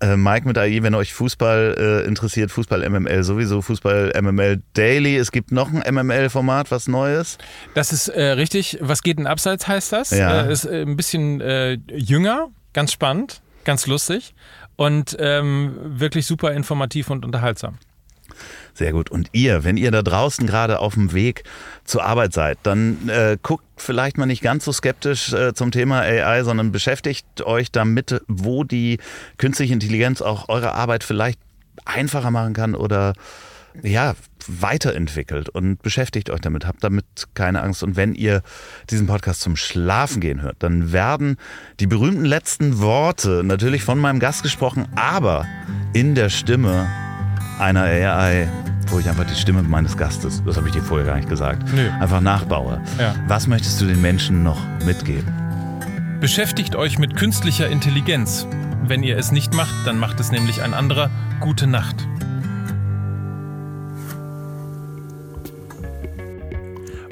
Äh, Mike mit AI, wenn euch Fußball äh, interessiert, Fußball MML sowieso, Fußball MML Daily. Es gibt noch ein MML-Format, was Neues. Das ist äh, richtig. Was geht denn abseits heißt das? Ja. Äh, ist äh, ein bisschen äh, jünger, ganz spannend, ganz lustig und ähm, wirklich super informativ und unterhaltsam. Sehr gut. Und ihr, wenn ihr da draußen gerade auf dem Weg zur Arbeit seid, dann äh, guckt vielleicht mal nicht ganz so skeptisch äh, zum Thema AI, sondern beschäftigt euch damit, wo die künstliche Intelligenz auch eure Arbeit vielleicht einfacher machen kann oder ja, weiterentwickelt und beschäftigt euch damit, habt damit keine Angst. Und wenn ihr diesen Podcast zum Schlafen gehen hört, dann werden die berühmten letzten Worte natürlich von meinem Gast gesprochen, aber in der Stimme einer AI, wo ich einfach die Stimme meines Gastes, das habe ich dir vorher gar nicht gesagt, Nö. einfach nachbaue. Ja. Was möchtest du den Menschen noch mitgeben? Beschäftigt euch mit künstlicher Intelligenz. Wenn ihr es nicht macht, dann macht es nämlich ein anderer. Gute Nacht.